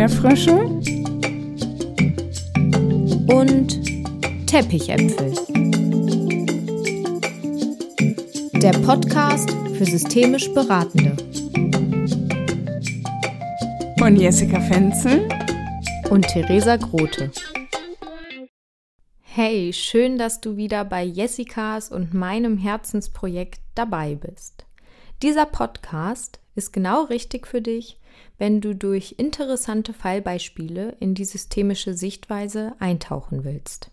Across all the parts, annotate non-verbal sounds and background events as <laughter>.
Erdbeerfrösche und Teppichäpfel. Der Podcast für systemisch Beratende. Von Jessica Fenzel und Theresa Grote. Hey, schön, dass du wieder bei Jessicas und meinem Herzensprojekt dabei bist. Dieser Podcast ist genau richtig für dich, wenn du durch interessante Fallbeispiele in die systemische Sichtweise eintauchen willst.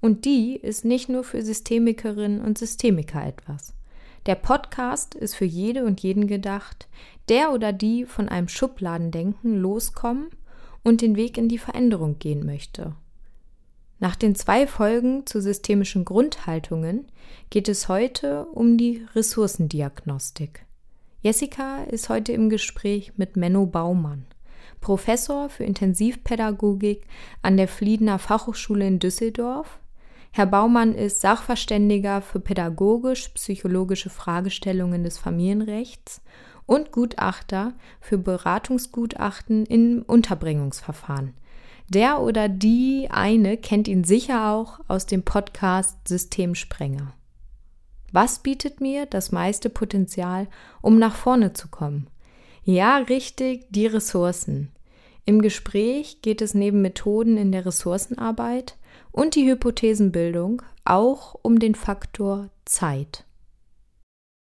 Und die ist nicht nur für Systemikerinnen und Systemiker etwas. Der Podcast ist für jede und jeden gedacht, der oder die von einem Schubladendenken loskommen und den Weg in die Veränderung gehen möchte. Nach den zwei Folgen zu systemischen Grundhaltungen geht es heute um die Ressourcendiagnostik. Jessica ist heute im Gespräch mit Menno Baumann, Professor für Intensivpädagogik an der Fliedener Fachhochschule in Düsseldorf. Herr Baumann ist Sachverständiger für pädagogisch-psychologische Fragestellungen des Familienrechts und Gutachter für Beratungsgutachten in Unterbringungsverfahren. Der oder die eine kennt ihn sicher auch aus dem Podcast Systemsprenger. Was bietet mir das meiste Potenzial, um nach vorne zu kommen? Ja, richtig, die Ressourcen. Im Gespräch geht es neben Methoden in der Ressourcenarbeit und die Hypothesenbildung auch um den Faktor Zeit.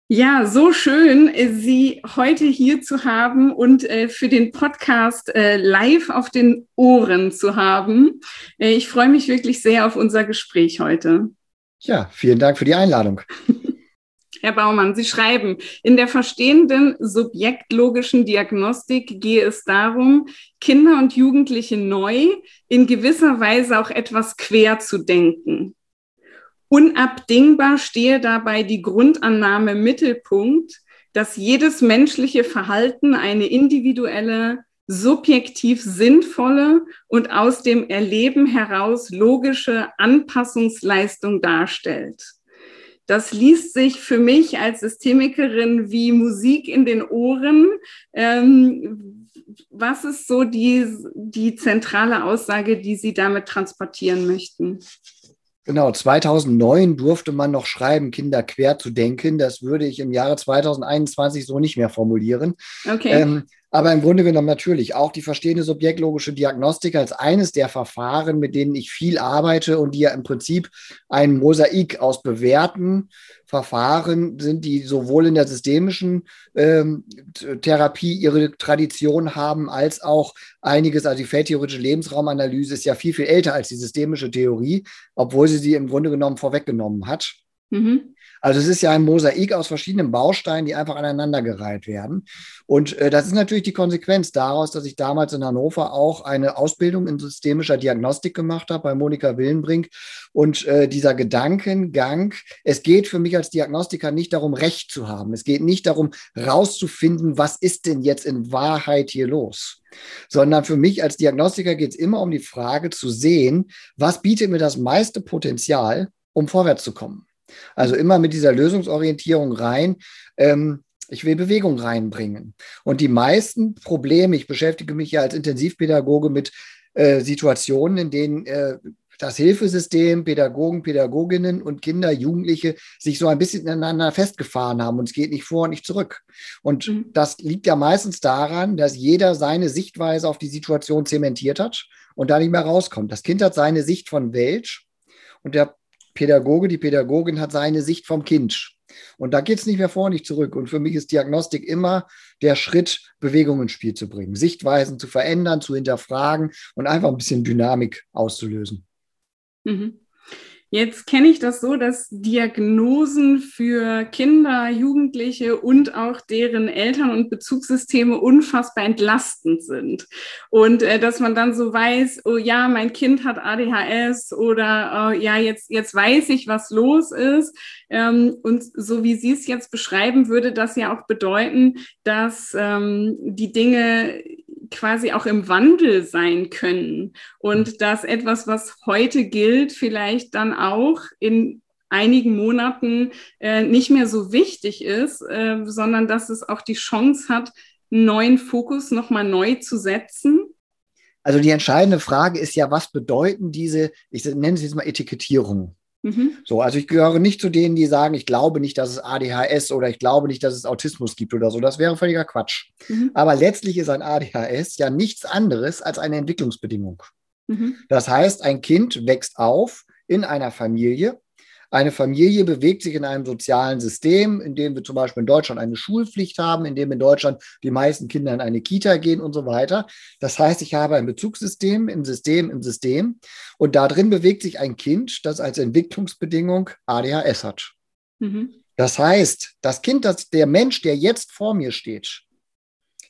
Ja, so schön, Sie heute hier zu haben und äh, für den Podcast äh, live auf den Ohren zu haben. Äh, ich freue mich wirklich sehr auf unser Gespräch heute. Ja, vielen Dank für die Einladung. <laughs> Herr Baumann, Sie schreiben, in der verstehenden subjektlogischen Diagnostik gehe es darum, Kinder und Jugendliche neu, in gewisser Weise auch etwas quer zu denken. Unabdingbar stehe dabei die Grundannahme Mittelpunkt, dass jedes menschliche Verhalten eine individuelle, subjektiv sinnvolle und aus dem Erleben heraus logische Anpassungsleistung darstellt. Das liest sich für mich als Systemikerin wie Musik in den Ohren. Ähm, was ist so die, die zentrale Aussage, die Sie damit transportieren möchten? Genau, 2009 durfte man noch schreiben, Kinder quer zu denken. Das würde ich im Jahre 2021 so nicht mehr formulieren. Okay. Ähm, aber im Grunde genommen natürlich auch die verstehende subjektlogische Diagnostik als eines der Verfahren, mit denen ich viel arbeite und die ja im Prinzip ein Mosaik aus bewährten Verfahren sind, die sowohl in der systemischen ähm, Therapie ihre Tradition haben, als auch einiges, also die feldtheoretische Lebensraumanalyse ist ja viel, viel älter als die systemische Theorie, obwohl sie sie im Grunde genommen vorweggenommen hat. Mhm. Also es ist ja ein Mosaik aus verschiedenen Bausteinen, die einfach aneinandergereiht werden. Und äh, das ist natürlich die Konsequenz daraus, dass ich damals in Hannover auch eine Ausbildung in systemischer Diagnostik gemacht habe bei Monika Willenbrink. Und äh, dieser Gedankengang, es geht für mich als Diagnostiker nicht darum, Recht zu haben. Es geht nicht darum, rauszufinden, was ist denn jetzt in Wahrheit hier los sondern für mich als Diagnostiker geht es immer um die Frage zu sehen, was bietet mir das meiste Potenzial, um vorwärts zu kommen. Also immer mit dieser Lösungsorientierung rein. Ähm, ich will Bewegung reinbringen. Und die meisten Probleme, ich beschäftige mich ja als Intensivpädagoge mit äh, Situationen, in denen äh, das Hilfesystem, Pädagogen, Pädagoginnen und Kinder, Jugendliche sich so ein bisschen ineinander festgefahren haben und es geht nicht vor und nicht zurück. Und mhm. das liegt ja meistens daran, dass jeder seine Sichtweise auf die Situation zementiert hat und da nicht mehr rauskommt. Das Kind hat seine Sicht von Welt und der Pädagoge, die Pädagogin hat seine Sicht vom Kind. Und da geht es nicht mehr vor, nicht zurück. Und für mich ist Diagnostik immer der Schritt, Bewegung ins Spiel zu bringen, Sichtweisen zu verändern, zu hinterfragen und einfach ein bisschen Dynamik auszulösen. Mhm. Jetzt kenne ich das so, dass Diagnosen für Kinder, Jugendliche und auch deren Eltern und Bezugssysteme unfassbar entlastend sind. Und äh, dass man dann so weiß, oh ja, mein Kind hat ADHS oder oh, ja, jetzt, jetzt weiß ich, was los ist. Ähm, und so wie Sie es jetzt beschreiben, würde das ja auch bedeuten, dass ähm, die Dinge quasi auch im Wandel sein können und mhm. dass etwas, was heute gilt, vielleicht dann auch in einigen Monaten äh, nicht mehr so wichtig ist, äh, sondern dass es auch die Chance hat, einen neuen Fokus nochmal neu zu setzen? Also die entscheidende Frage ist ja, was bedeuten diese, ich nenne es jetzt mal Etikettierung. Mhm. So, also ich gehöre nicht zu denen, die sagen, ich glaube nicht, dass es ADHS oder ich glaube nicht, dass es Autismus gibt oder so. Das wäre völliger Quatsch. Mhm. Aber letztlich ist ein ADHS ja nichts anderes als eine Entwicklungsbedingung. Mhm. Das heißt, ein Kind wächst auf in einer Familie, eine Familie bewegt sich in einem sozialen System, in dem wir zum Beispiel in Deutschland eine Schulpflicht haben, in dem in Deutschland die meisten Kinder in eine Kita gehen und so weiter. Das heißt, ich habe ein Bezugssystem im System im System und da drin bewegt sich ein Kind, das als Entwicklungsbedingung ADHS hat. Mhm. Das heißt, das Kind, das, der Mensch, der jetzt vor mir steht,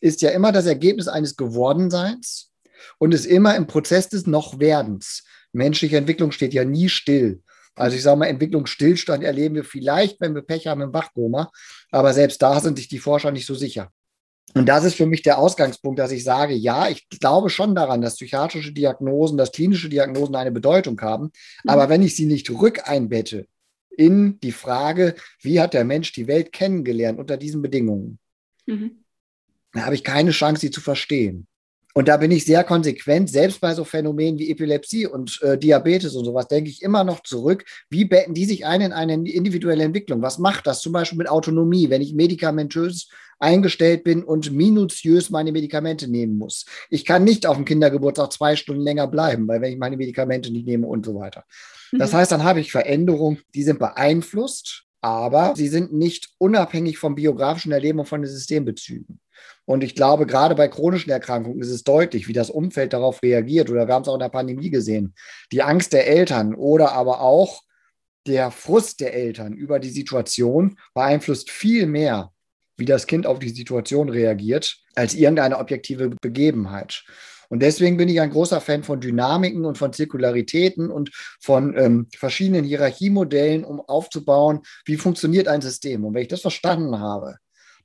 ist ja immer das Ergebnis eines Gewordenseins und ist immer im Prozess des Nochwerdens. Menschliche Entwicklung steht ja nie still. Also ich sage mal, Entwicklungsstillstand erleben wir vielleicht, wenn wir Pech haben im Wachkoma, aber selbst da sind sich die Forscher nicht so sicher. Und das ist für mich der Ausgangspunkt, dass ich sage, ja, ich glaube schon daran, dass psychiatrische Diagnosen, dass klinische Diagnosen eine Bedeutung haben. Mhm. Aber wenn ich sie nicht rückeinbette in die Frage, wie hat der Mensch die Welt kennengelernt unter diesen Bedingungen, mhm. dann habe ich keine Chance, sie zu verstehen. Und da bin ich sehr konsequent, selbst bei so Phänomenen wie Epilepsie und äh, Diabetes und sowas, denke ich immer noch zurück, wie betten die sich ein in eine individuelle Entwicklung? Was macht das zum Beispiel mit Autonomie, wenn ich medikamentös eingestellt bin und minutiös meine Medikamente nehmen muss? Ich kann nicht auf dem Kindergeburtstag zwei Stunden länger bleiben, weil wenn ich meine Medikamente nicht nehme und so weiter. Das mhm. heißt, dann habe ich Veränderungen, die sind beeinflusst, aber sie sind nicht unabhängig vom biografischen Erleben und von den Systembezügen. Und ich glaube, gerade bei chronischen Erkrankungen ist es deutlich, wie das Umfeld darauf reagiert. Oder wir haben es auch in der Pandemie gesehen. Die Angst der Eltern oder aber auch der Frust der Eltern über die Situation beeinflusst viel mehr, wie das Kind auf die Situation reagiert, als irgendeine objektive Begebenheit. Und deswegen bin ich ein großer Fan von Dynamiken und von Zirkularitäten und von ähm, verschiedenen Hierarchiemodellen, um aufzubauen, wie funktioniert ein System. Und wenn ich das verstanden habe,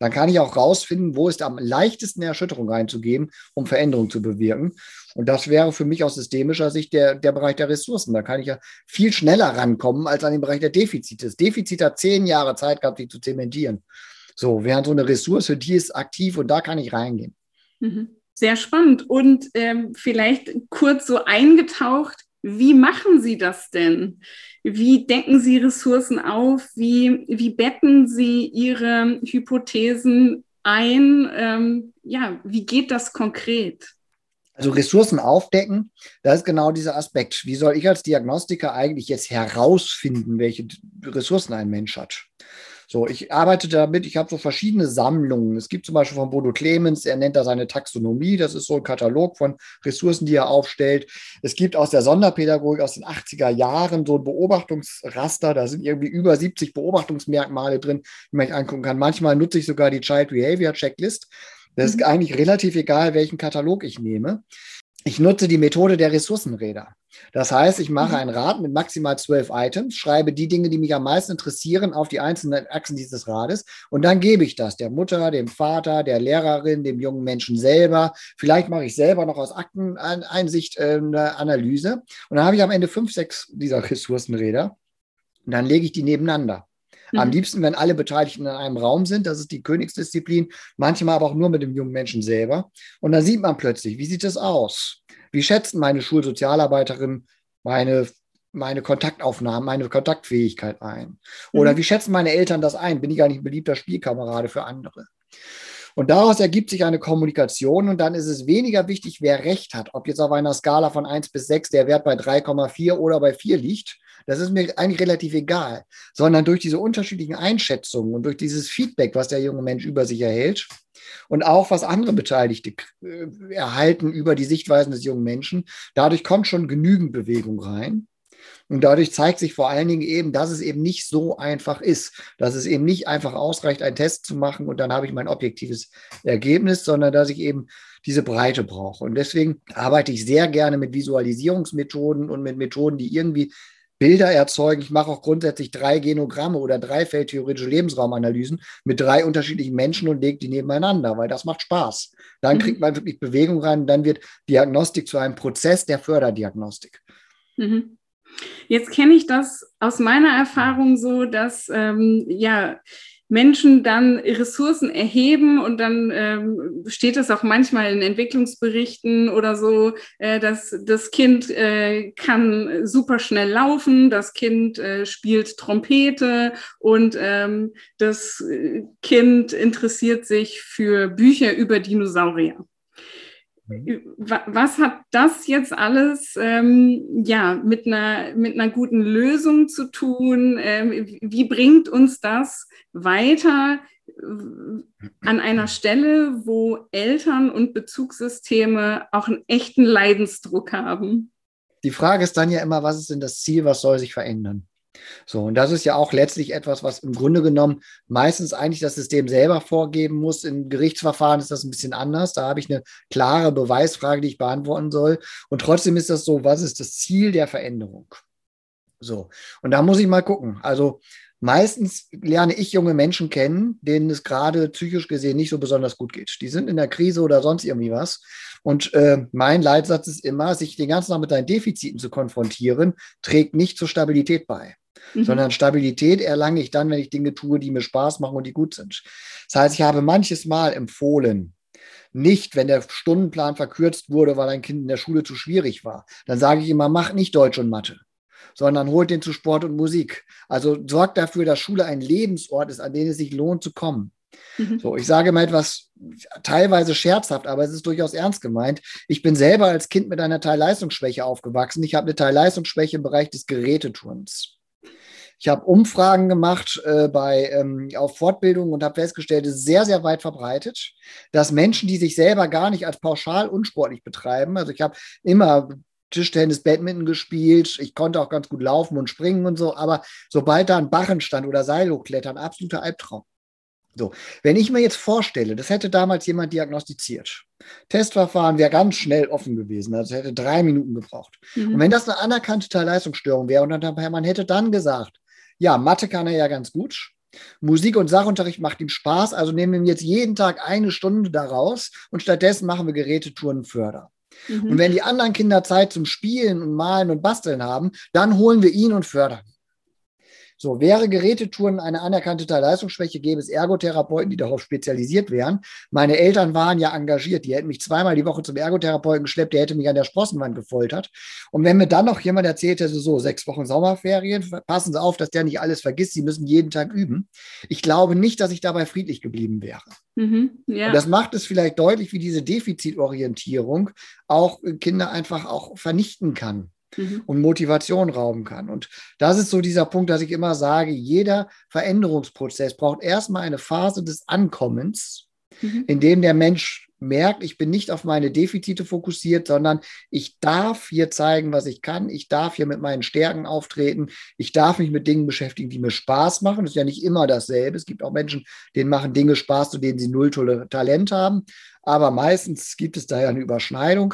dann kann ich auch rausfinden, wo ist am leichtesten Erschütterung reinzugeben, um Veränderung zu bewirken. Und das wäre für mich aus systemischer Sicht der, der Bereich der Ressourcen. Da kann ich ja viel schneller rankommen als an den Bereich der Defizite. Das Defizit hat zehn Jahre Zeit gehabt, sich zu zementieren. So, während so eine Ressource, die ist aktiv und da kann ich reingehen. Mhm. Sehr spannend. Und ähm, vielleicht kurz so eingetaucht, wie machen Sie das denn? Wie decken Sie Ressourcen auf? Wie, wie betten Sie Ihre Hypothesen ein? Ähm, ja, wie geht das konkret? Also Ressourcen aufdecken, das ist genau dieser Aspekt. Wie soll ich als Diagnostiker eigentlich jetzt herausfinden, welche Ressourcen ein Mensch hat? So, ich arbeite damit, ich habe so verschiedene Sammlungen. Es gibt zum Beispiel von Bodo Clemens, er nennt da seine Taxonomie, das ist so ein Katalog von Ressourcen, die er aufstellt. Es gibt aus der Sonderpädagogik aus den 80er Jahren so ein Beobachtungsraster, da sind irgendwie über 70 Beobachtungsmerkmale drin, die man sich angucken kann. Manchmal nutze ich sogar die Child Behavior Checklist. Das ist mhm. eigentlich relativ egal, welchen Katalog ich nehme ich nutze die Methode der Ressourcenräder. Das heißt, ich mache mhm. ein Rad mit maximal zwölf Items, schreibe die Dinge, die mich am meisten interessieren, auf die einzelnen Achsen dieses Rades und dann gebe ich das der Mutter, dem Vater, der Lehrerin, dem jungen Menschen selber. Vielleicht mache ich selber noch aus Akteneinsicht äh, eine Analyse und dann habe ich am Ende fünf, sechs dieser <laughs> Ressourcenräder und dann lege ich die nebeneinander. Am mhm. liebsten, wenn alle Beteiligten in einem Raum sind, das ist die Königsdisziplin, manchmal aber auch nur mit dem jungen Menschen selber. Und dann sieht man plötzlich, wie sieht es aus? Wie schätzen meine Schulsozialarbeiterin meine meine Kontaktaufnahmen, meine Kontaktfähigkeit ein? Oder mhm. wie schätzen meine Eltern das ein? Bin ich eigentlich ein beliebter Spielkamerade für andere? Und daraus ergibt sich eine Kommunikation und dann ist es weniger wichtig, wer recht hat. Ob jetzt auf einer Skala von 1 bis 6 der Wert bei 3,4 oder bei 4 liegt, das ist mir eigentlich relativ egal, sondern durch diese unterschiedlichen Einschätzungen und durch dieses Feedback, was der junge Mensch über sich erhält und auch was andere Beteiligte äh, erhalten über die Sichtweisen des jungen Menschen, dadurch kommt schon genügend Bewegung rein. Und dadurch zeigt sich vor allen Dingen eben, dass es eben nicht so einfach ist, dass es eben nicht einfach ausreicht, einen Test zu machen und dann habe ich mein objektives Ergebnis, sondern dass ich eben diese Breite brauche. Und deswegen arbeite ich sehr gerne mit Visualisierungsmethoden und mit Methoden, die irgendwie Bilder erzeugen. Ich mache auch grundsätzlich drei Genogramme oder drei feldtheoretische Lebensraumanalysen mit drei unterschiedlichen Menschen und lege die nebeneinander, weil das macht Spaß. Dann mhm. kriegt man wirklich Bewegung rein und dann wird Diagnostik zu einem Prozess der Förderdiagnostik. Mhm. Jetzt kenne ich das aus meiner Erfahrung so, dass ähm, ja Menschen dann Ressourcen erheben und dann ähm, steht es auch manchmal in Entwicklungsberichten oder so, äh, dass das Kind äh, kann super schnell laufen, das Kind äh, spielt Trompete und ähm, das Kind interessiert sich für Bücher über Dinosaurier. Mhm. Was hat das jetzt alles ähm, ja, mit, einer, mit einer guten Lösung zu tun? Ähm, wie bringt uns das weiter äh, an einer Stelle, wo Eltern und Bezugssysteme auch einen echten Leidensdruck haben? Die Frage ist dann ja immer, was ist denn das Ziel, was soll sich verändern? So, und das ist ja auch letztlich etwas, was im Grunde genommen meistens eigentlich das System selber vorgeben muss. In Gerichtsverfahren ist das ein bisschen anders. Da habe ich eine klare Beweisfrage, die ich beantworten soll. Und trotzdem ist das so, was ist das Ziel der Veränderung? So, und da muss ich mal gucken. Also meistens lerne ich junge Menschen kennen, denen es gerade psychisch gesehen nicht so besonders gut geht. Die sind in der Krise oder sonst irgendwie was. Und äh, mein Leitsatz ist immer, sich den ganzen Tag mit deinen Defiziten zu konfrontieren, trägt nicht zur Stabilität bei mhm. sondern Stabilität erlange ich dann, wenn ich Dinge tue, die mir Spaß machen und die gut sind. Das heißt, ich habe manches Mal empfohlen, nicht, wenn der Stundenplan verkürzt wurde, weil ein Kind in der Schule zu schwierig war. Dann sage ich immer, mach nicht Deutsch und Mathe, sondern holt den zu Sport und Musik. Also sorgt dafür, dass Schule ein Lebensort ist, an den es sich lohnt zu kommen. Mhm. So, ich sage mal etwas teilweise scherzhaft, aber es ist durchaus ernst gemeint. Ich bin selber als Kind mit einer Teilleistungsschwäche aufgewachsen. Ich habe eine Teilleistungsschwäche im Bereich des Geräteturns. Ich habe Umfragen gemacht äh, bei, ähm, auf Fortbildungen und habe festgestellt, es ist sehr, sehr weit verbreitet, dass Menschen, die sich selber gar nicht als pauschal unsportlich betreiben, also ich habe immer Tischtennis, Badminton gespielt. Ich konnte auch ganz gut laufen und springen und so. Aber sobald da ein Barren stand oder Seil hochklettern, absoluter Albtraum. So, wenn ich mir jetzt vorstelle, das hätte damals jemand diagnostiziert. Testverfahren wäre ganz schnell offen gewesen, also hätte drei Minuten gebraucht. Mhm. Und wenn das eine anerkannte Teilleistungsstörung wäre und dann, man hätte dann gesagt, ja, Mathe kann er ja ganz gut. Musik- und Sachunterricht macht ihm Spaß, also nehmen wir ihm jetzt jeden Tag eine Stunde daraus und stattdessen machen wir Gerätetouren Förder. Mhm. Und wenn die anderen Kinder Zeit zum Spielen und Malen und Basteln haben, dann holen wir ihn und fördern. So, wäre Gerätetouren eine anerkannte Teilleistungsschwäche, gäbe es Ergotherapeuten, die darauf spezialisiert wären. Meine Eltern waren ja engagiert, die hätten mich zweimal die Woche zum Ergotherapeuten geschleppt, der hätte mich an der Sprossenwand gefoltert. Und wenn mir dann noch jemand erzählt hätte, so sechs Wochen Sommerferien, passen Sie auf, dass der nicht alles vergisst, Sie müssen jeden Tag üben. Ich glaube nicht, dass ich dabei friedlich geblieben wäre. Mhm, ja. Und das macht es vielleicht deutlich, wie diese Defizitorientierung auch Kinder einfach auch vernichten kann mhm. und Motivation rauben kann. Und das ist so dieser Punkt, dass ich immer sage, jeder Veränderungsprozess braucht erstmal eine Phase des Ankommens, mhm. in dem der Mensch merkt, ich bin nicht auf meine Defizite fokussiert, sondern ich darf hier zeigen, was ich kann. Ich darf hier mit meinen Stärken auftreten. Ich darf mich mit Dingen beschäftigen, die mir Spaß machen. Das ist ja nicht immer dasselbe. Es gibt auch Menschen, denen machen Dinge Spaß, zu denen sie null Talent haben. Aber meistens gibt es da ja eine Überschneidung.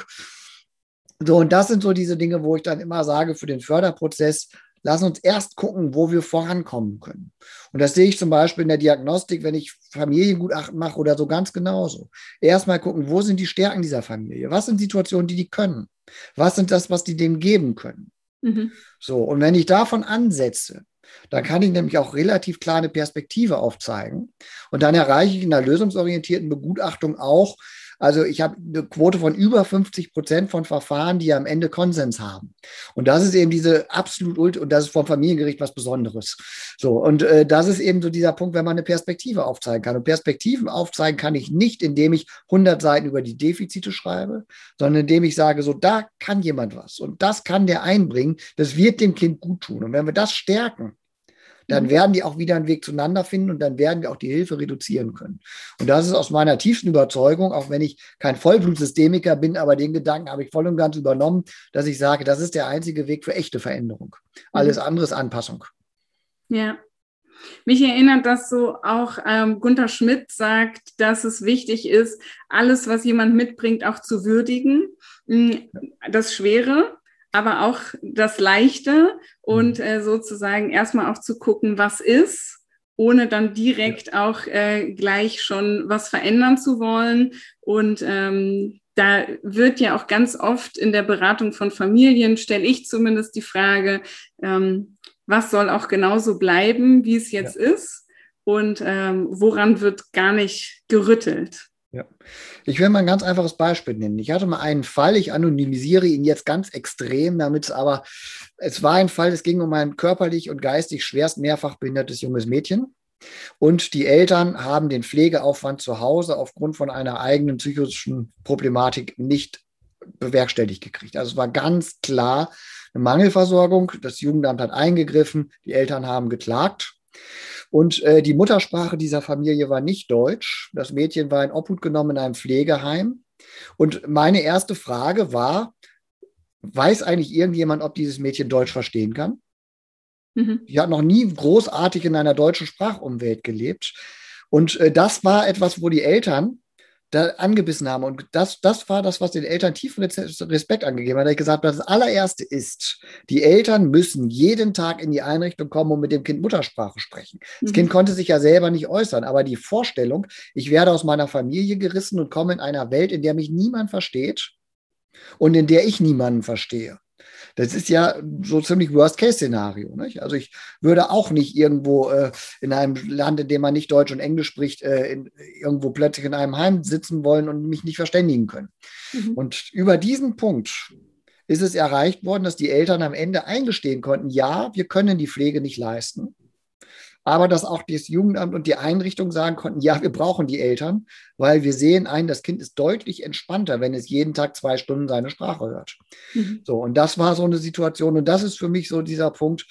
So, und das sind so diese Dinge, wo ich dann immer sage, für den Förderprozess, lass uns erst gucken, wo wir vorankommen können. Und das sehe ich zum Beispiel in der Diagnostik, wenn ich Familiengutachten mache oder so ganz genauso. Erstmal gucken, wo sind die Stärken dieser Familie? Was sind Situationen, die die können? Was sind das, was die dem geben können? Mhm. So, und wenn ich davon ansetze, dann kann ich nämlich auch relativ kleine Perspektive aufzeigen. Und dann erreiche ich in der lösungsorientierten Begutachtung auch, also ich habe eine Quote von über 50 Prozent von Verfahren, die am Ende Konsens haben. Und das ist eben diese absolut, und das ist vom Familiengericht was Besonderes. So, und äh, das ist eben so dieser Punkt, wenn man eine Perspektive aufzeigen kann. Und Perspektiven aufzeigen kann ich nicht, indem ich 100 Seiten über die Defizite schreibe, sondern indem ich sage, so da kann jemand was. Und das kann der einbringen. Das wird dem Kind gut tun. Und wenn wir das stärken, dann mhm. werden die auch wieder einen Weg zueinander finden und dann werden wir auch die Hilfe reduzieren können. Und das ist aus meiner tiefsten Überzeugung, auch wenn ich kein Vollblutsystemiker bin, aber den Gedanken habe ich voll und ganz übernommen, dass ich sage, das ist der einzige Weg für echte Veränderung. Alles mhm. andere ist Anpassung. Ja, mich erinnert das so auch, ähm, Gunther Schmidt sagt, dass es wichtig ist, alles, was jemand mitbringt, auch zu würdigen. Hm, das Schwere, aber auch das Leichte und mhm. äh, sozusagen erstmal auch zu gucken, was ist, ohne dann direkt auch äh, gleich schon was verändern zu wollen. Und ähm, da wird ja auch ganz oft in der Beratung von Familien, stelle ich zumindest die Frage, ähm, was soll auch genauso bleiben, wie es jetzt ja. ist? und ähm, woran wird gar nicht gerüttelt? Ja. Ich will mal ein ganz einfaches Beispiel nennen. Ich hatte mal einen Fall, ich anonymisiere ihn jetzt ganz extrem, damit es aber, es war ein Fall, es ging um ein körperlich und geistig schwerst mehrfach behindertes junges Mädchen. Und die Eltern haben den Pflegeaufwand zu Hause aufgrund von einer eigenen psychischen Problematik nicht bewerkstelligt gekriegt. Also es war ganz klar eine Mangelversorgung. Das Jugendamt hat eingegriffen, die Eltern haben geklagt. Und äh, die Muttersprache dieser Familie war nicht Deutsch. Das Mädchen war in Obhut genommen in einem Pflegeheim. Und meine erste Frage war, weiß eigentlich irgendjemand, ob dieses Mädchen Deutsch verstehen kann? Mhm. Die hat noch nie großartig in einer deutschen Sprachumwelt gelebt. Und äh, das war etwas, wo die Eltern da angebissen haben. Und das, das war das, was den Eltern tiefen Respekt angegeben hat. Da ich gesagt habe, das allererste ist, die Eltern müssen jeden Tag in die Einrichtung kommen und mit dem Kind Muttersprache sprechen. Das mhm. Kind konnte sich ja selber nicht äußern, aber die Vorstellung, ich werde aus meiner Familie gerissen und komme in einer Welt, in der mich niemand versteht und in der ich niemanden verstehe. Das ist ja so ziemlich Worst-Case-Szenario. Also ich würde auch nicht irgendwo äh, in einem Land, in dem man nicht Deutsch und Englisch spricht, äh, in, irgendwo plötzlich in einem Heim sitzen wollen und mich nicht verständigen können. Mhm. Und über diesen Punkt ist es erreicht worden, dass die Eltern am Ende eingestehen konnten, ja, wir können die Pflege nicht leisten aber dass auch das Jugendamt und die Einrichtung sagen konnten, ja, wir brauchen die Eltern, weil wir sehen ein, das Kind ist deutlich entspannter, wenn es jeden Tag zwei Stunden seine Sprache hört. Mhm. So, und das war so eine Situation und das ist für mich so dieser Punkt,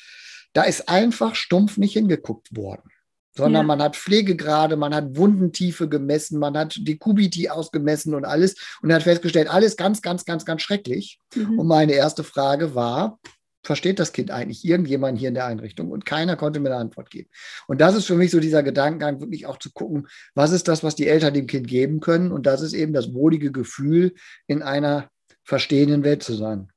da ist einfach stumpf nicht hingeguckt worden sondern ja. man hat Pflegegrade, man hat Wundentiefe gemessen, man hat die Kubiti ausgemessen und alles und hat festgestellt, alles ganz, ganz, ganz, ganz schrecklich. Mhm. Und meine erste Frage war, versteht das Kind eigentlich irgendjemand hier in der Einrichtung? Und keiner konnte mir eine Antwort geben. Und das ist für mich so dieser Gedankengang, wirklich auch zu gucken, was ist das, was die Eltern dem Kind geben können? Und das ist eben das wohlige Gefühl, in einer verstehenden Welt zu sein.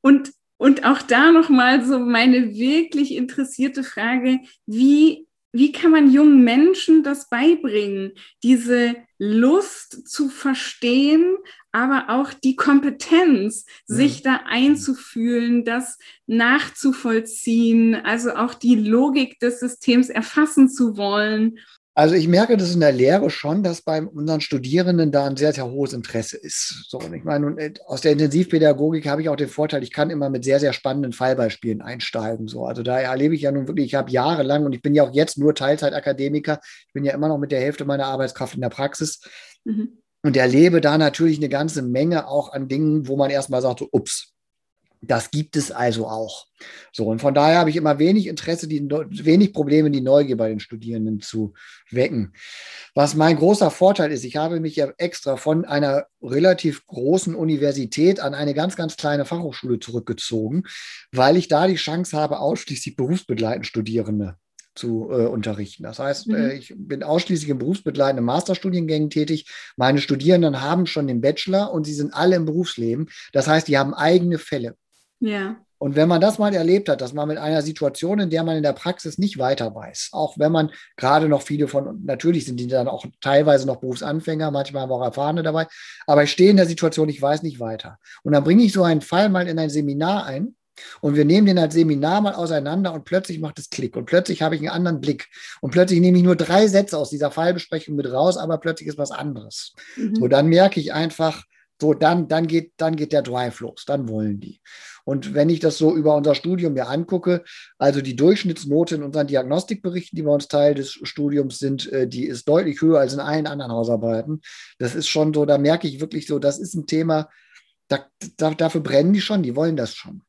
Und, und auch da nochmal so meine wirklich interessierte Frage, wie wie kann man jungen Menschen das beibringen, diese Lust zu verstehen, aber auch die Kompetenz, mhm. sich da einzufühlen, das nachzuvollziehen, also auch die Logik des Systems erfassen zu wollen also ich merke das in der Lehre schon, dass bei unseren Studierenden da ein sehr, sehr hohes Interesse ist. So, und ich meine, äh, aus der Intensivpädagogik habe ich auch den Vorteil, ich kann immer mit sehr, sehr spannenden Fallbeispielen einsteigen. So, also da erlebe ich ja nun wirklich, ich habe jahrelang und ich bin ja auch jetzt nur Teilzeitakademiker. Ich bin ja immer noch mit der Hälfte meiner Arbeitskraft in der Praxis. Mhm. Und erlebe da natürlich eine ganze Menge auch an Dingen, wo man erstmal sagt, so, ups, das gibt es also auch. So, und von daher habe ich immer wenig Interesse, die, wenig Probleme, die Neugier bei den Studierenden zu wecken. Was mein großer Vorteil ist, ich habe mich ja extra von einer relativ großen Universität an eine ganz, ganz kleine Fachhochschule zurückgezogen, weil ich da die Chance habe, ausschließlich berufsbegleitend Studierende zu äh, unterrichten. Das heißt, mhm. äh, ich bin ausschließlich in berufsbegleitenden Masterstudiengängen tätig. Meine Studierenden haben schon den Bachelor und sie sind alle im Berufsleben. Das heißt, die haben eigene Fälle. Ja. Und wenn man das mal erlebt hat, dass man mit einer Situation, in der man in der Praxis nicht weiter weiß, auch wenn man gerade noch viele von, natürlich sind die dann auch teilweise noch Berufsanfänger, manchmal haben wir auch Erfahrene dabei, aber ich stehe in der Situation, ich weiß nicht weiter. Und dann bringe ich so einen Fall mal in ein Seminar ein und wir nehmen den als Seminar mal auseinander und plötzlich macht es Klick und plötzlich habe ich einen anderen Blick und plötzlich nehme ich nur drei Sätze aus dieser Fallbesprechung mit raus, aber plötzlich ist was anderes. Mhm. So, dann merke ich einfach, so, dann, dann, geht, dann geht der Drive los, dann wollen die. Und wenn ich das so über unser Studium mir angucke, also die Durchschnittsnote in unseren Diagnostikberichten, die bei uns Teil des Studiums sind, äh, die ist deutlich höher als in allen anderen Hausarbeiten. Das ist schon so, da merke ich wirklich so, das ist ein Thema, da, da, dafür brennen die schon, die wollen das schon.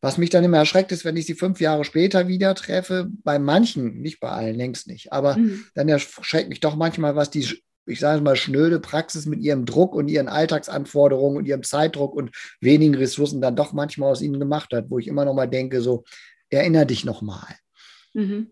Was mich dann immer erschreckt, ist, wenn ich sie fünf Jahre später wieder treffe, bei manchen, nicht bei allen, längst nicht, aber mhm. dann erschreckt mich doch manchmal, was die ich sage mal, schnöde Praxis mit ihrem Druck und ihren Alltagsanforderungen und ihrem Zeitdruck und wenigen Ressourcen dann doch manchmal aus ihnen gemacht hat, wo ich immer noch mal denke, so, erinnere dich noch mal. Mhm.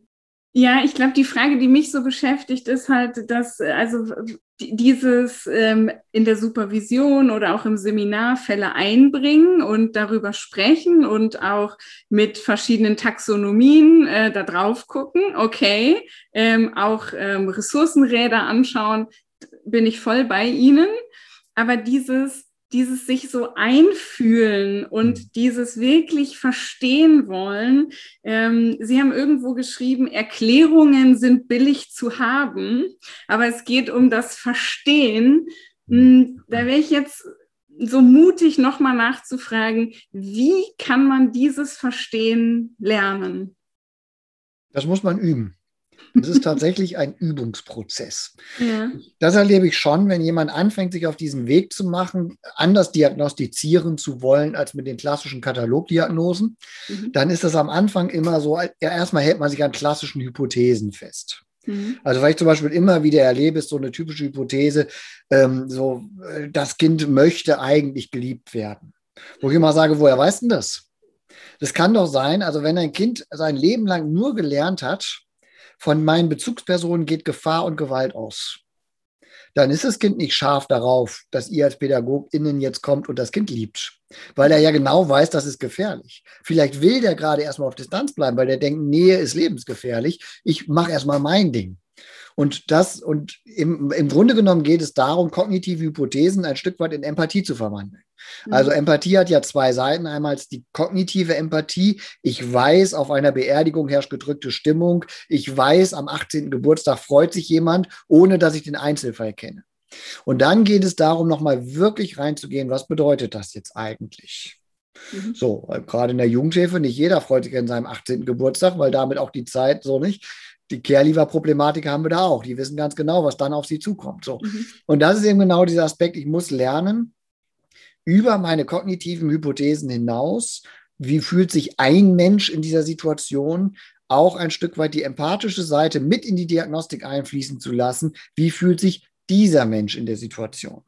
Ja, ich glaube, die Frage, die mich so beschäftigt, ist halt, dass also dieses ähm, in der Supervision oder auch im Seminar Fälle einbringen und darüber sprechen und auch mit verschiedenen Taxonomien äh, da drauf gucken. Okay, ähm, auch ähm, Ressourcenräder anschauen bin ich voll bei Ihnen. Aber dieses dieses sich so einfühlen und mhm. dieses wirklich verstehen wollen. Ähm, Sie haben irgendwo geschrieben, Erklärungen sind billig zu haben, aber es geht um das Verstehen. Mhm. Hm, da wäre ich jetzt so mutig, nochmal nachzufragen, wie kann man dieses Verstehen lernen? Das muss man üben. Das ist tatsächlich ein Übungsprozess. Ja. Das erlebe ich schon, wenn jemand anfängt, sich auf diesen Weg zu machen, anders diagnostizieren zu wollen als mit den klassischen Katalogdiagnosen, mhm. dann ist das am Anfang immer so, ja, erstmal hält man sich an klassischen Hypothesen fest. Mhm. Also, was ich zum Beispiel immer wieder erlebe, ist so eine typische Hypothese, ähm, so, äh, das Kind möchte eigentlich geliebt werden. Wo ich immer sage, woher weißt du das? Das kann doch sein, also wenn ein Kind sein Leben lang nur gelernt hat, von meinen Bezugspersonen geht Gefahr und Gewalt aus. Dann ist das Kind nicht scharf darauf, dass ihr als PädagogInnen jetzt kommt und das Kind liebt. Weil er ja genau weiß, das ist gefährlich. Vielleicht will der gerade erstmal auf Distanz bleiben, weil der denkt, Nähe ist lebensgefährlich. Ich mache erstmal mein Ding. Und das, und im, im Grunde genommen geht es darum, kognitive Hypothesen ein Stück weit in Empathie zu verwandeln. Mhm. Also Empathie hat ja zwei Seiten. Einmal die kognitive Empathie. Ich weiß, auf einer Beerdigung herrscht gedrückte Stimmung. Ich weiß, am 18. Geburtstag freut sich jemand, ohne dass ich den Einzelfall kenne. Und dann geht es darum, nochmal wirklich reinzugehen, was bedeutet das jetzt eigentlich? Mhm. So, gerade in der Jugendhilfe, nicht jeder freut sich an seinem 18. Geburtstag, weil damit auch die Zeit so nicht die Care-Lever-Problematik haben wir da auch. Die wissen ganz genau, was dann auf sie zukommt. So. Mhm. Und das ist eben genau dieser Aspekt. Ich muss lernen, über meine kognitiven Hypothesen hinaus, wie fühlt sich ein Mensch in dieser Situation, auch ein Stück weit die empathische Seite mit in die Diagnostik einfließen zu lassen. Wie fühlt sich dieser Mensch in der Situation?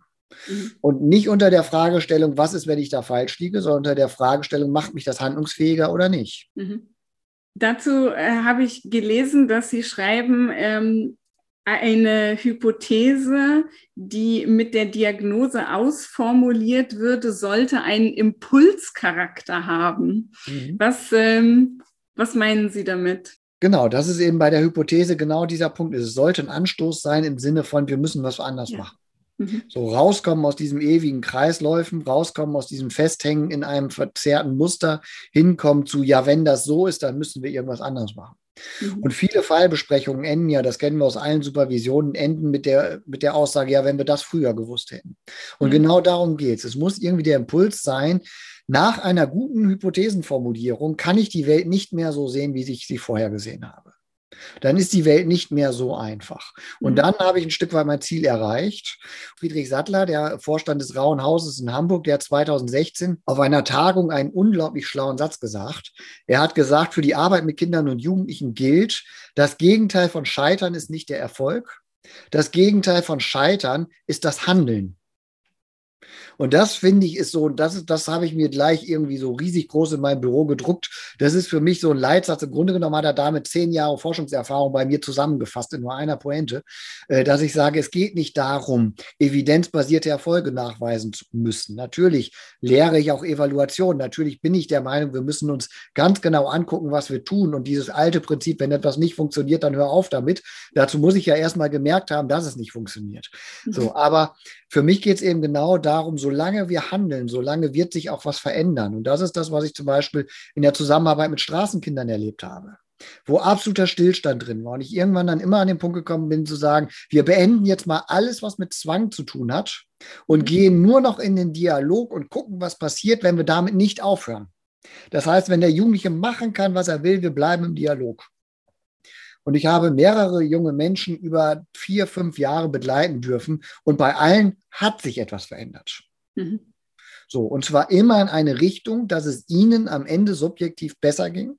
Mhm. Und nicht unter der Fragestellung, was ist, wenn ich da falsch liege, sondern unter der Fragestellung, macht mich das handlungsfähiger oder nicht? Mhm. Dazu äh, habe ich gelesen, dass Sie schreiben, ähm, eine Hypothese, die mit der Diagnose ausformuliert würde, sollte einen Impulscharakter haben. Mhm. Was, ähm, was meinen Sie damit? Genau, das ist eben bei der Hypothese genau dieser Punkt. Es sollte ein Anstoß sein im Sinne von, wir müssen was anders ja. machen. Mhm. So rauskommen aus diesem ewigen Kreisläufen, rauskommen aus diesem Festhängen in einem verzerrten Muster, hinkommen zu, ja, wenn das so ist, dann müssen wir irgendwas anderes machen. Mhm. Und viele Fallbesprechungen enden ja, das kennen wir aus allen Supervisionen, enden mit der, mit der Aussage, ja, wenn wir das früher gewusst hätten. Und mhm. genau darum geht es. Es muss irgendwie der Impuls sein, nach einer guten Hypothesenformulierung kann ich die Welt nicht mehr so sehen, wie ich sie vorher gesehen habe dann ist die Welt nicht mehr so einfach. Und mhm. dann habe ich ein Stück weit mein Ziel erreicht. Friedrich Sattler, der Vorstand des Rauen Hauses in Hamburg, der hat 2016 auf einer Tagung einen unglaublich schlauen Satz gesagt. Er hat gesagt, für die Arbeit mit Kindern und Jugendlichen gilt, das Gegenteil von Scheitern ist nicht der Erfolg. Das Gegenteil von Scheitern ist das Handeln. Und das finde ich ist so, das, das habe ich mir gleich irgendwie so riesig groß in meinem Büro gedruckt. Das ist für mich so ein Leitsatz. Im Grunde genommen hat er damit zehn Jahre Forschungserfahrung bei mir zusammengefasst in nur einer Pointe, äh, dass ich sage, es geht nicht darum, evidenzbasierte Erfolge nachweisen zu müssen. Natürlich lehre ich auch Evaluation. Natürlich bin ich der Meinung, wir müssen uns ganz genau angucken, was wir tun. Und dieses alte Prinzip, wenn etwas nicht funktioniert, dann hör auf damit. Dazu muss ich ja erstmal gemerkt haben, dass es nicht funktioniert. So, mhm. aber für mich geht es eben genau darum, solange wir handeln, solange wird sich auch was verändern. Und das ist das, was ich zum Beispiel in der Zusammenarbeit mit Straßenkindern erlebt habe wo absoluter Stillstand drin war und ich irgendwann dann immer an den Punkt gekommen bin zu sagen, wir beenden jetzt mal alles, was mit Zwang zu tun hat und mhm. gehen nur noch in den Dialog und gucken, was passiert, wenn wir damit nicht aufhören. Das heißt, wenn der Jugendliche machen kann, was er will, wir bleiben im Dialog. Und ich habe mehrere junge Menschen über vier, fünf Jahre begleiten dürfen. Und bei allen hat sich etwas verändert. Mhm. So, und zwar immer in eine Richtung, dass es ihnen am Ende subjektiv besser ging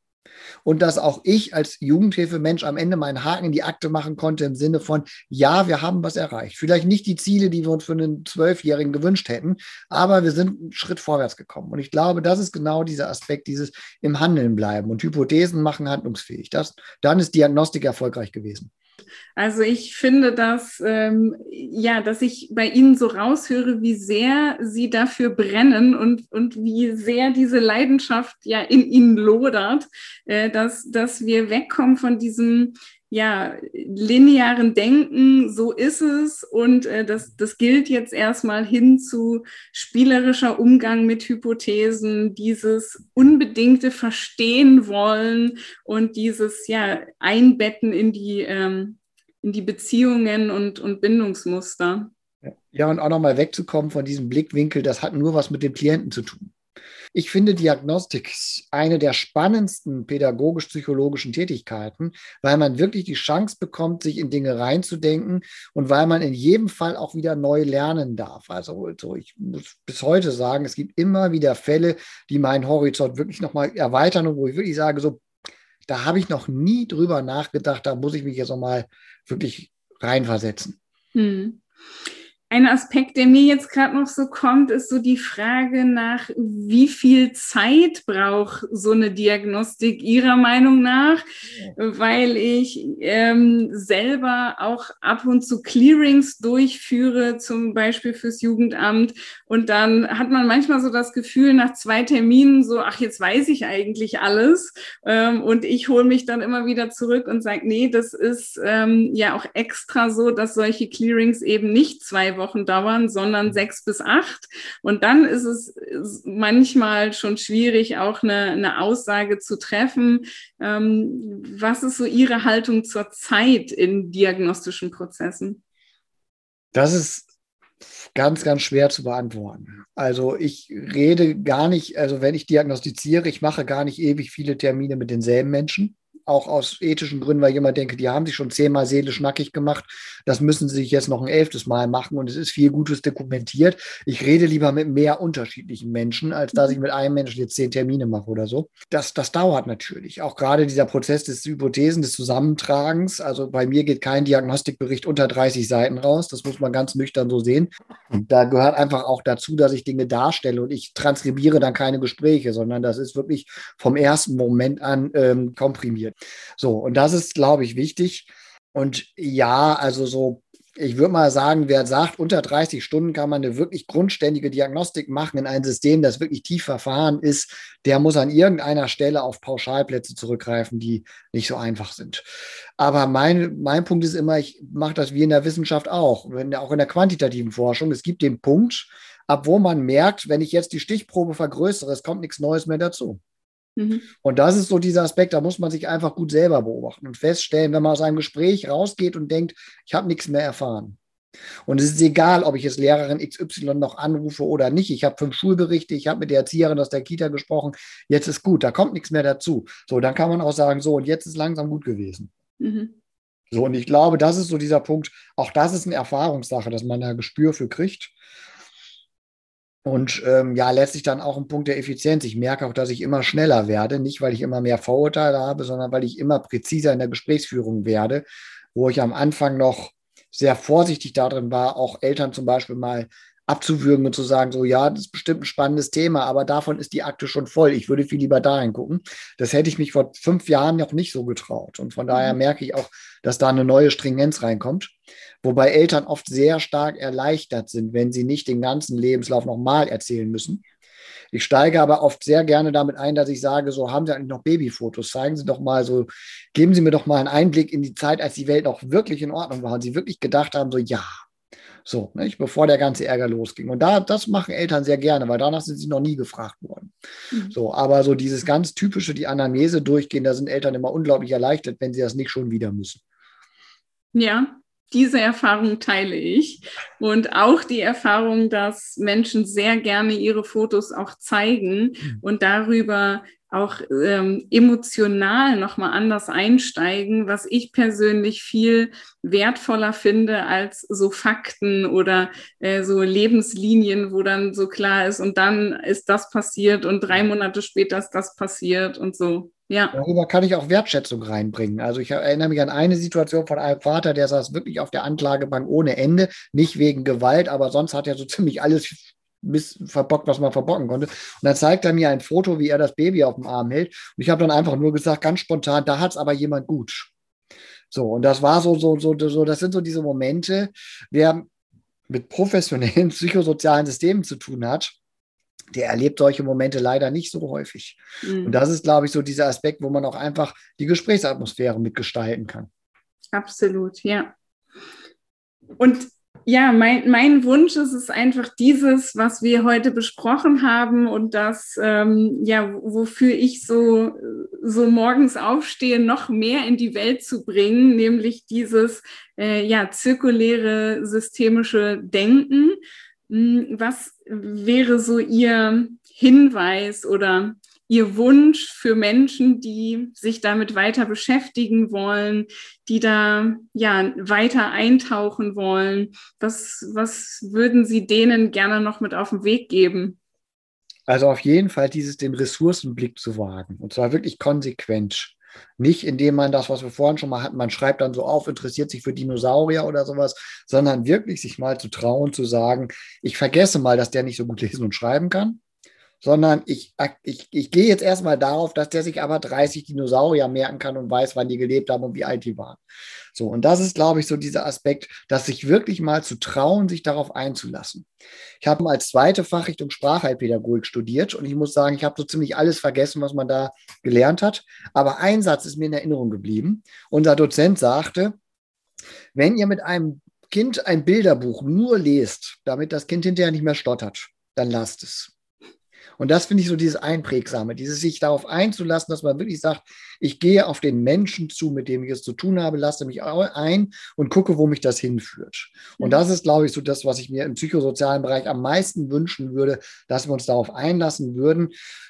und dass auch ich als Jugendhilfemensch am Ende meinen Haken in die Akte machen konnte im Sinne von, ja, wir haben was erreicht. Vielleicht nicht die Ziele, die wir uns für einen Zwölfjährigen gewünscht hätten, aber wir sind einen Schritt vorwärts gekommen. Und ich glaube, das ist genau dieser Aspekt, dieses im Handeln bleiben und Hypothesen machen handlungsfähig. Das, dann ist Diagnostik erfolgreich gewesen. Also ich finde, dass ähm, ja, dass ich bei Ihnen so raushöre, wie sehr Sie dafür brennen und, und wie sehr diese Leidenschaft ja in Ihnen lodert, äh, dass, dass wir wegkommen von diesem ja, linearen Denken, so ist es. Und äh, das, das gilt jetzt erstmal hin zu spielerischer Umgang mit Hypothesen, dieses unbedingte Verstehen wollen und dieses ja, Einbetten in die, ähm, in die Beziehungen und, und Bindungsmuster. Ja, und auch nochmal wegzukommen von diesem Blickwinkel, das hat nur was mit dem Klienten zu tun. Ich finde Diagnostik eine der spannendsten pädagogisch-psychologischen Tätigkeiten, weil man wirklich die Chance bekommt, sich in Dinge reinzudenken und weil man in jedem Fall auch wieder neu lernen darf. Also so, ich muss bis heute sagen, es gibt immer wieder Fälle, die meinen Horizont wirklich nochmal erweitern und wo ich wirklich sage, so, da habe ich noch nie drüber nachgedacht, da muss ich mich jetzt nochmal wirklich reinversetzen. Hm. Ein Aspekt, der mir jetzt gerade noch so kommt, ist so die Frage nach, wie viel Zeit braucht so eine Diagnostik Ihrer Meinung nach? Weil ich ähm, selber auch ab und zu Clearings durchführe, zum Beispiel fürs Jugendamt. Und dann hat man manchmal so das Gefühl nach zwei Terminen so, ach, jetzt weiß ich eigentlich alles. Ähm, und ich hole mich dann immer wieder zurück und sage, nee, das ist ähm, ja auch extra so, dass solche Clearings eben nicht zwei Wochen dauern, sondern mhm. sechs bis acht. Und dann ist es manchmal schon schwierig, auch eine, eine Aussage zu treffen. Ähm, was ist so Ihre Haltung zur Zeit in diagnostischen Prozessen? Das ist ganz, ganz schwer zu beantworten. Also ich rede gar nicht, also wenn ich diagnostiziere, ich mache gar nicht ewig viele Termine mit denselben Menschen auch aus ethischen Gründen, weil ich immer denke, die haben sich schon zehnmal seelisch nackig gemacht. Das müssen sie sich jetzt noch ein elftes Mal machen und es ist viel Gutes dokumentiert. Ich rede lieber mit mehr unterschiedlichen Menschen, als dass ich mit einem Menschen jetzt zehn Termine mache oder so. Das, das dauert natürlich. Auch gerade dieser Prozess des Hypothesen, des Zusammentragens. Also bei mir geht kein Diagnostikbericht unter 30 Seiten raus. Das muss man ganz nüchtern so sehen. Da gehört einfach auch dazu, dass ich Dinge darstelle und ich transkribiere dann keine Gespräche, sondern das ist wirklich vom ersten Moment an ähm, komprimiert. So, und das ist, glaube ich, wichtig. Und ja, also so, ich würde mal sagen, wer sagt, unter 30 Stunden kann man eine wirklich grundständige Diagnostik machen in ein System, das wirklich tief verfahren ist, der muss an irgendeiner Stelle auf Pauschalplätze zurückgreifen, die nicht so einfach sind. Aber mein, mein Punkt ist immer, ich mache das wie in der Wissenschaft auch, wenn, auch in der quantitativen Forschung. Es gibt den Punkt, ab wo man merkt, wenn ich jetzt die Stichprobe vergrößere, es kommt nichts Neues mehr dazu. Mhm. Und das ist so dieser Aspekt, da muss man sich einfach gut selber beobachten und feststellen, wenn man aus einem Gespräch rausgeht und denkt, ich habe nichts mehr erfahren. Und es ist egal, ob ich jetzt Lehrerin XY noch anrufe oder nicht. Ich habe fünf Schulberichte, ich habe mit der Erzieherin aus der Kita gesprochen. Jetzt ist gut, da kommt nichts mehr dazu. So, dann kann man auch sagen, so, und jetzt ist langsam gut gewesen. Mhm. So, und ich glaube, das ist so dieser Punkt. Auch das ist eine Erfahrungssache, dass man da Gespür für kriegt. Und ähm, ja, letztlich dann auch ein Punkt der Effizienz. Ich merke auch, dass ich immer schneller werde, nicht weil ich immer mehr Vorurteile habe, sondern weil ich immer präziser in der Gesprächsführung werde, wo ich am Anfang noch sehr vorsichtig darin war, auch Eltern zum Beispiel mal abzuwürgen und zu sagen, so ja, das ist bestimmt ein spannendes Thema, aber davon ist die Akte schon voll. Ich würde viel lieber dahin gucken. Das hätte ich mich vor fünf Jahren noch nicht so getraut. Und von daher mhm. merke ich auch, dass da eine neue Stringenz reinkommt. Wobei Eltern oft sehr stark erleichtert sind, wenn sie nicht den ganzen Lebenslauf nochmal erzählen müssen. Ich steige aber oft sehr gerne damit ein, dass ich sage, so haben Sie eigentlich noch Babyfotos? Zeigen Sie doch mal so, geben Sie mir doch mal einen Einblick in die Zeit, als die Welt noch wirklich in Ordnung war und Sie wirklich gedacht haben, so ja, so, nicht, bevor der ganze Ärger losging. Und da, das machen Eltern sehr gerne, weil danach sind sie noch nie gefragt worden. Mhm. So, aber so dieses ganz typische, die Anamnese durchgehen, da sind Eltern immer unglaublich erleichtert, wenn sie das nicht schon wieder müssen. Ja, diese Erfahrung teile ich. Und auch die Erfahrung, dass Menschen sehr gerne ihre Fotos auch zeigen mhm. und darüber auch ähm, emotional nochmal anders einsteigen, was ich persönlich viel wertvoller finde als so Fakten oder äh, so Lebenslinien, wo dann so klar ist und dann ist das passiert und drei Monate später ist das passiert und so. Ja. Darüber kann ich auch Wertschätzung reinbringen. Also ich erinnere mich an eine Situation von einem Vater, der saß wirklich auf der Anklagebank ohne Ende, nicht wegen Gewalt, aber sonst hat er so ziemlich alles bis verbockt, was man verbocken konnte. Und dann zeigt er mir ein Foto, wie er das Baby auf dem Arm hält. Und ich habe dann einfach nur gesagt, ganz spontan, da hat es aber jemand gut. So, und das war so, so, so, so, das sind so diese Momente, wer mit professionellen <laughs> psychosozialen Systemen zu tun hat, der erlebt solche Momente leider nicht so häufig. Mhm. Und das ist, glaube ich, so dieser Aspekt, wo man auch einfach die Gesprächsatmosphäre mitgestalten kann. absolut, ja. Und ja, mein, mein Wunsch ist es einfach dieses, was wir heute besprochen haben und das, ähm, ja, wofür ich so, so morgens aufstehe, noch mehr in die Welt zu bringen, nämlich dieses, äh, ja, zirkuläre systemische Denken. Hm, was wäre so Ihr Hinweis oder Ihr Wunsch für Menschen, die sich damit weiter beschäftigen wollen, die da ja weiter eintauchen wollen? Was, was würden Sie denen gerne noch mit auf den Weg geben? Also auf jeden Fall dieses den Ressourcenblick zu wagen und zwar wirklich konsequent. Nicht indem man das, was wir vorhin schon mal hatten, man schreibt dann so auf, interessiert sich für Dinosaurier oder sowas, sondern wirklich sich mal zu trauen, zu sagen, ich vergesse mal, dass der nicht so gut lesen und schreiben kann sondern ich, ich, ich gehe jetzt erstmal darauf, dass der sich aber 30 Dinosaurier merken kann und weiß, wann die gelebt haben und wie alt die waren. So, und das ist, glaube ich, so dieser Aspekt, dass sich wirklich mal zu trauen, sich darauf einzulassen. Ich habe als zweite Fachrichtung Sprachheilpädagogik studiert und ich muss sagen, ich habe so ziemlich alles vergessen, was man da gelernt hat. Aber ein Satz ist mir in Erinnerung geblieben. Unser Dozent sagte, wenn ihr mit einem Kind ein Bilderbuch nur lest, damit das Kind hinterher nicht mehr stottert, dann lasst es. Und das finde ich so dieses Einprägsame, dieses sich darauf einzulassen, dass man wirklich sagt, ich gehe auf den Menschen zu, mit dem ich es zu tun habe, lasse mich ein und gucke, wo mich das hinführt. Und mhm. das ist, glaube ich, so das, was ich mir im psychosozialen Bereich am meisten wünschen würde, dass wir uns darauf einlassen würden.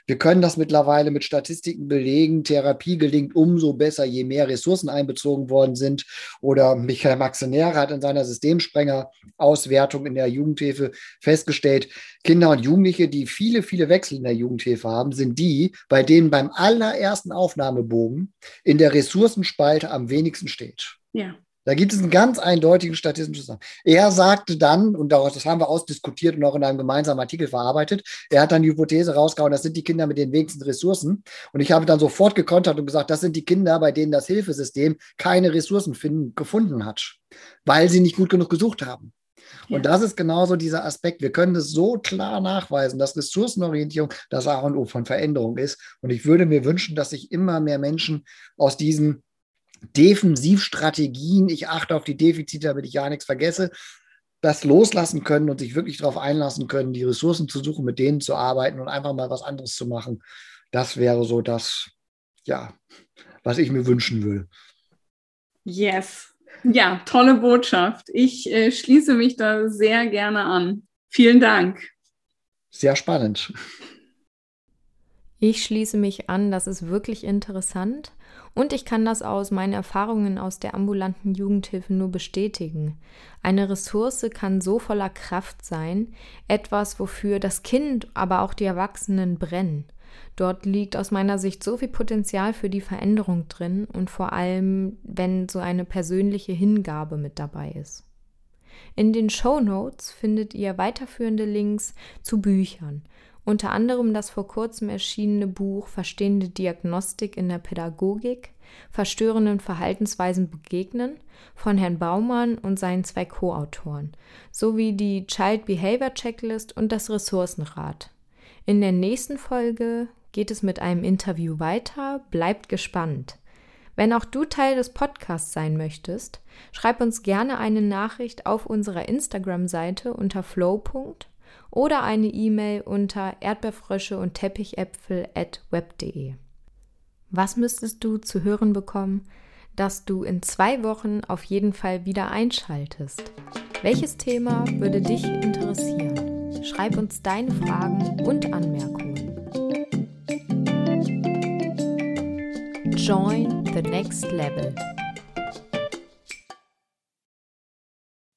Wir können das mittlerweile mit Statistiken belegen. Therapie gelingt umso besser, je mehr Ressourcen einbezogen worden sind. Oder Michael Maxenera hat in seiner Systemsprenger-Auswertung in der Jugendhilfe festgestellt, Kinder und Jugendliche, die viele, viele Wechsel in der Jugendhilfe haben, sind die, bei denen beim allerersten Aufnahmebogen in der Ressourcenspalte am wenigsten steht. Ja. Da gibt es einen ganz eindeutigen statistischen Zusammenhang. Er sagte dann, und das haben wir ausdiskutiert und auch in einem gemeinsamen Artikel verarbeitet, er hat dann die Hypothese rausgehauen, das sind die Kinder mit den wenigsten Ressourcen. Und ich habe dann sofort gekontert und gesagt, das sind die Kinder, bei denen das Hilfesystem keine Ressourcen finden, gefunden hat, weil sie nicht gut genug gesucht haben. Ja. Und das ist genauso dieser Aspekt. Wir können es so klar nachweisen, dass Ressourcenorientierung das A und O von Veränderung ist. Und ich würde mir wünschen, dass sich immer mehr Menschen aus diesen Defensivstrategien, ich achte auf die Defizite, damit ich ja nichts vergesse, das loslassen können und sich wirklich darauf einlassen können, die Ressourcen zu suchen, mit denen zu arbeiten und einfach mal was anderes zu machen. Das wäre so das, ja, was ich mir wünschen würde. Yes. Ja, tolle Botschaft. Ich äh, schließe mich da sehr gerne an. Vielen Dank. Sehr spannend. Ich schließe mich an, das ist wirklich interessant. Und ich kann das aus meinen Erfahrungen aus der ambulanten Jugendhilfe nur bestätigen. Eine Ressource kann so voller Kraft sein, etwas, wofür das Kind, aber auch die Erwachsenen brennen. Dort liegt aus meiner Sicht so viel Potenzial für die Veränderung drin und vor allem, wenn so eine persönliche Hingabe mit dabei ist. In den Show Notes findet ihr weiterführende Links zu Büchern, unter anderem das vor kurzem erschienene Buch Verstehende Diagnostik in der Pädagogik, verstörenden Verhaltensweisen begegnen von Herrn Baumann und seinen zwei Co-Autoren, sowie die Child Behavior Checklist und das Ressourcenrad. In der nächsten Folge geht es mit einem Interview weiter, bleibt gespannt. Wenn auch du Teil des Podcasts sein möchtest, schreib uns gerne eine Nachricht auf unserer Instagram-Seite unter flow oder eine E-Mail unter erdbeerfrösche und teppichäpfel at web.de. Was müsstest du zu hören bekommen, dass du in zwei Wochen auf jeden Fall wieder einschaltest? Welches Thema würde dich interessieren? Schreib uns deine Fragen und Anmerkungen. Join the next level.